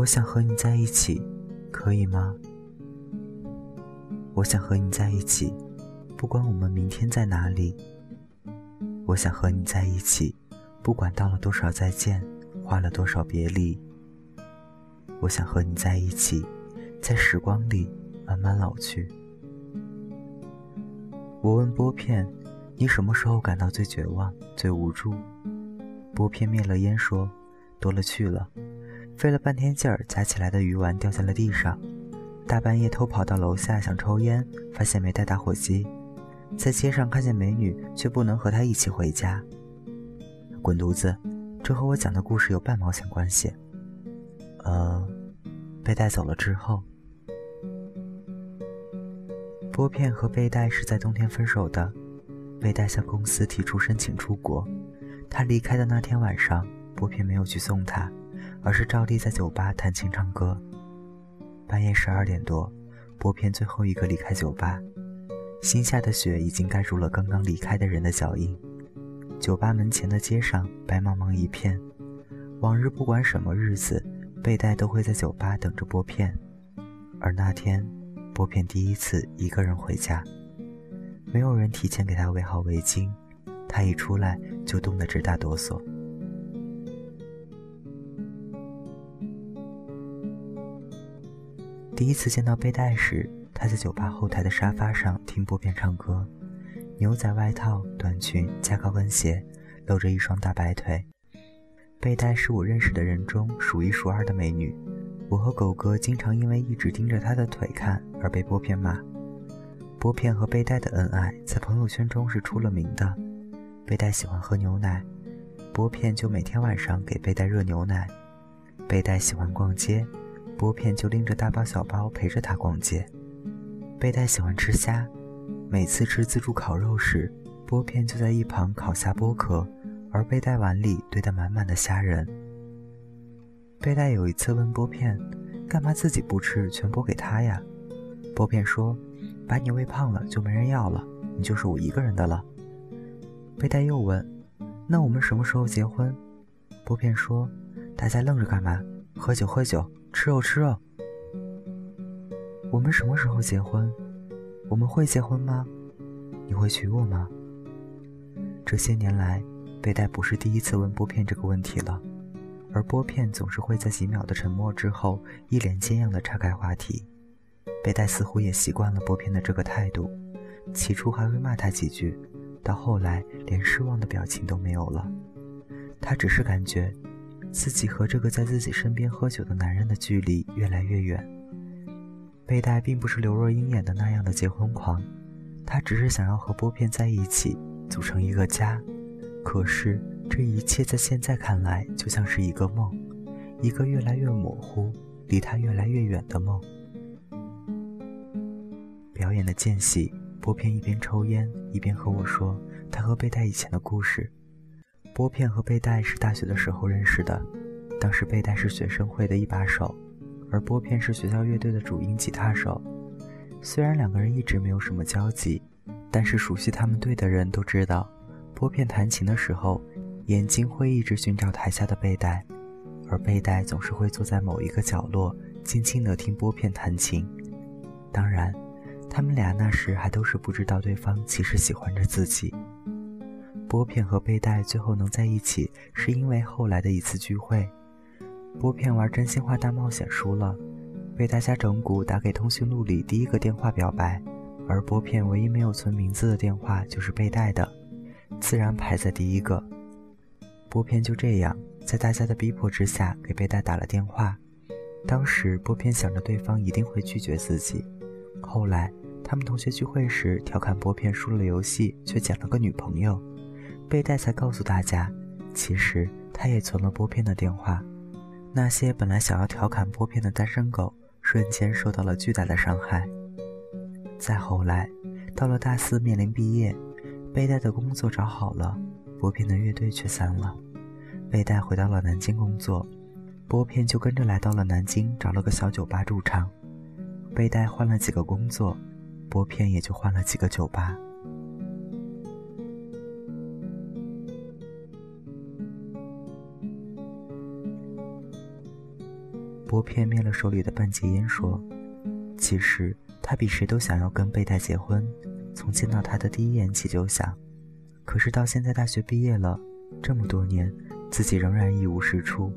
我想和你在一起，可以吗？我想和你在一起，不管我们明天在哪里。我想和你在一起，不管道了多少再见，花了多少别离。我想和你在一起，在时光里慢慢老去。我问拨片，你什么时候感到最绝望、最无助？拨片灭了烟说：“多了去了，费了半天劲儿夹起来的鱼丸掉在了地上。大半夜偷跑到楼下想抽烟，发现没带打火机。在街上看见美女，却不能和她一起回家。滚犊子！这和我讲的故事有半毛钱关系。呃，被带走了之后，拨片和贝带是在冬天分手的。贝带向公司提出申请出国。他离开的那天晚上，拨片没有去送他，而是照例在酒吧弹琴唱歌。半夜十二点多，拨片最后一个离开酒吧。新下的雪已经盖住了刚刚离开的人的脚印。酒吧门前的街上白茫茫一片。往日不管什么日子，贝带都会在酒吧等着拨片。而那天，拨片第一次一个人回家，没有人提前给他围好围巾。他一出来就冻得直打哆嗦。第一次见到贝带时，他在酒吧后台的沙发上听拨片唱歌，牛仔外套、短裙加高跟鞋，露着一双大白腿。贝带是我认识的人中数一数二的美女，我和狗哥经常因为一直盯着她的腿看而被拨片骂。拨片和贝带的恩爱在朋友圈中是出了名的。贝带喜欢喝牛奶，拨片就每天晚上给贝带热牛奶。贝带喜欢逛街，拨片就拎着大包小包陪着他逛街。贝带喜欢吃虾，每次吃自助烤肉时，拨片就在一旁烤虾剥壳，而贝带碗里堆得满满的虾仁。贝带有一次问拨片：“干嘛自己不吃，全拨给他呀？”拨片说：“把你喂胖了就没人要了，你就是我一个人的了。”贝带又问：“那我们什么时候结婚？”拨片说：“大家愣着干嘛？喝酒喝酒，吃肉吃肉。”我们什么时候结婚？我们会结婚吗？你会娶我吗？这些年来，贝带不是第一次问拨片这个问题了，而拨片总是会在几秒的沉默之后，一脸坚样的岔开话题。贝带似乎也习惯了拨片的这个态度，起初还会骂他几句。到后来，连失望的表情都没有了。他只是感觉，自己和这个在自己身边喝酒的男人的距离越来越远。贝带并不是刘若英演的那样的结婚狂，她只是想要和拨片在一起，组成一个家。可是，这一切在现在看来就像是一个梦，一个越来越模糊、离他越来越远的梦。表演的间隙。拨片一边抽烟一边和我说他和贝带以前的故事。拨片和贝带是大学的时候认识的，当时贝带是学生会的一把手，而拨片是学校乐队的主音吉他手。虽然两个人一直没有什么交集，但是熟悉他们队的人都知道，拨片弹琴的时候，眼睛会一直寻找台下的贝带，而贝带总是会坐在某一个角落，静静地听拨片弹琴。当然。他们俩那时还都是不知道对方其实喜欢着自己。拨片和贝带最后能在一起，是因为后来的一次聚会，拨片玩真心话大冒险输了，被大家整蛊打给通讯录里第一个电话表白，而拨片唯一没有存名字的电话就是贝带的，自然排在第一个。拨片就这样在大家的逼迫之下给贝带打了电话，当时拨片想着对方一定会拒绝自己，后来。他们同学聚会时调侃拨片输了游戏，却捡了个女朋友。贝带才告诉大家，其实他也存了拨片的电话。那些本来想要调侃拨片的单身狗，瞬间受到了巨大的伤害。再后来，到了大四面临毕业，贝带的工作找好了，拨片的乐队却散了。贝带回到了南京工作，拨片就跟着来到了南京，找了个小酒吧驻唱。贝带换了几个工作。拨片也就换了几个酒吧。波片灭了手里的半截烟，说：“其实他比谁都想要跟贝黛结婚，从见到他的第一眼起就想。可是到现在大学毕业了这么多年，自己仍然一无是处，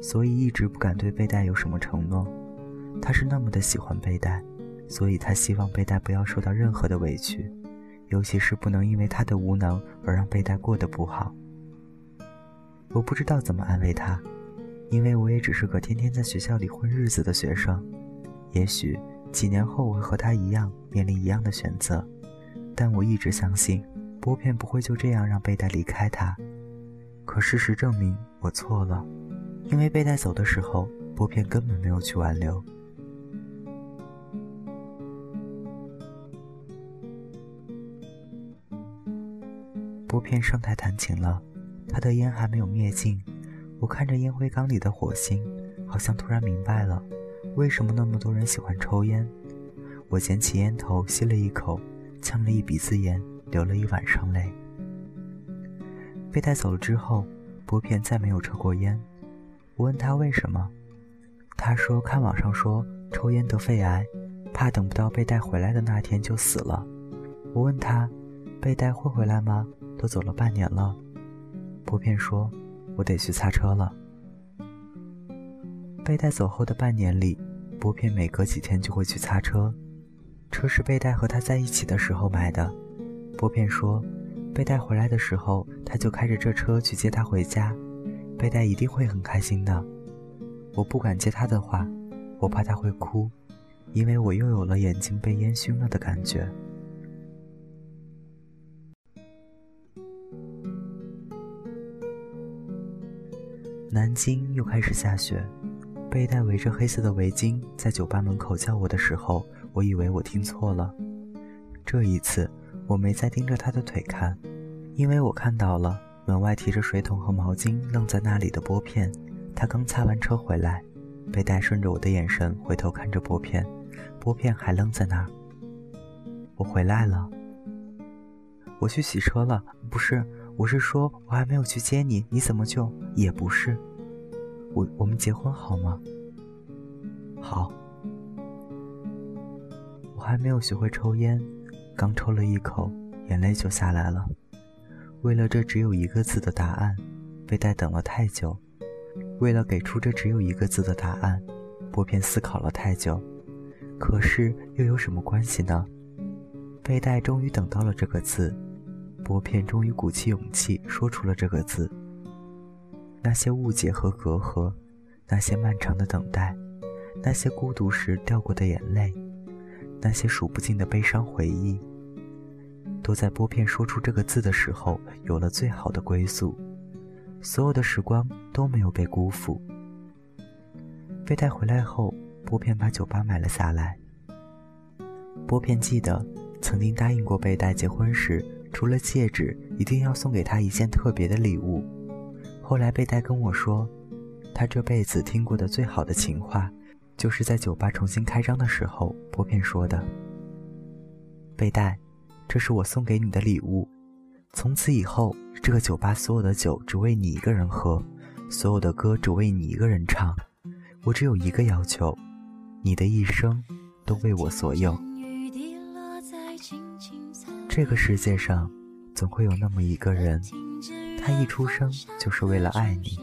所以一直不敢对贝黛有什么承诺。他是那么的喜欢贝黛，所以他希望贝黛不要受到任何的委屈，尤其是不能因为他的无能而让贝黛过得不好。我不知道怎么安慰他。”因为我也只是个天天在学校里混日子的学生，也许几年后我会和他一样面临一样的选择，但我一直相信，拨片不会就这样让贝黛离开他。可事实证明我错了，因为贝黛走的时候，拨片根本没有去挽留。拨片上台弹琴了，他的烟还没有灭尽。我看着烟灰缸里的火星，好像突然明白了，为什么那么多人喜欢抽烟。我捡起烟头，吸了一口，呛了一鼻子烟，流了一晚上泪。被带走了之后，拨片再没有抽过烟。我问他为什么，他说看网上说抽烟得肺癌，怕等不到被带回来的那天就死了。我问他，被带会回来吗？都走了半年了。拨片说。我得去擦车了。贝带走后的半年里，拨片每隔几天就会去擦车。车是贝带和他在一起的时候买的。拨片说，贝带回来的时候，他就开着这车去接他回家。贝带一定会很开心的。我不敢接他的话，我怕他会哭，因为我又有了眼睛被烟熏了的感觉。南京又开始下雪，贝黛围着黑色的围巾在酒吧门口叫我的时候，我以为我听错了。这一次我没再盯着她的腿看，因为我看到了门外提着水桶和毛巾愣在那里的拨片。他刚擦完车回来，贝黛顺着我的眼神回头看着拨片，拨片还愣在那儿。我回来了，我去洗车了，不是。我是说，我还没有去接你，你怎么就也不是？我我们结婚好吗？好。我还没有学会抽烟，刚抽了一口，眼泪就下来了。为了这只有一个字的答案，被待等了太久。为了给出这只有一个字的答案，拨片思考了太久。可是又有什么关系呢？被待终于等到了这个字。拨片终于鼓起勇气说出了这个字。那些误解和隔阂，那些漫长的等待，那些孤独时掉过的眼泪，那些数不尽的悲伤回忆，都在拨片说出这个字的时候有了最好的归宿。所有的时光都没有被辜负。被带回来后，拨片把酒吧买了下来。拨片记得曾经答应过被带结婚时。除了戒指，一定要送给他一件特别的礼物。后来贝黛跟我说，他这辈子听过的最好的情话，就是在酒吧重新开张的时候，拨片说的。贝黛，这是我送给你的礼物。从此以后，这个酒吧所有的酒只为你一个人喝，所有的歌只为你一个人唱。我只有一个要求，你的一生都为我所有。这个世界上，总会有那么一个人，他一出生就是为了爱你，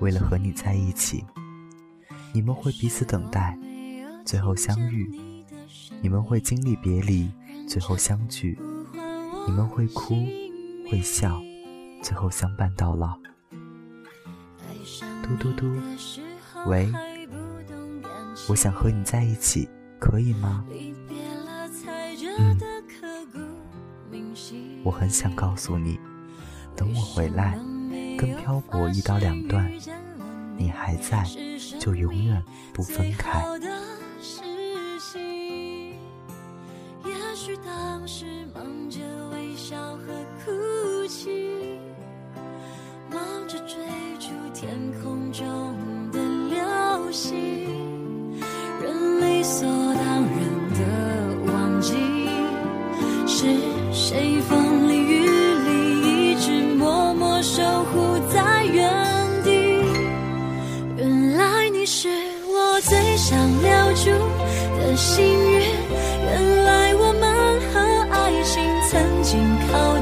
为了和你在一起。你们会彼此等待，最后相遇；你们会经历别离，最后相聚；你们会哭，会笑，最后相伴到老。嘟嘟嘟，喂，我想和你在一起，可以吗？我很想告诉你，等我回来，跟漂泊一刀两断，你还在，就永远不分开。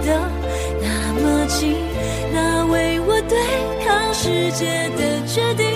得那么近，那为我对抗世界的决定。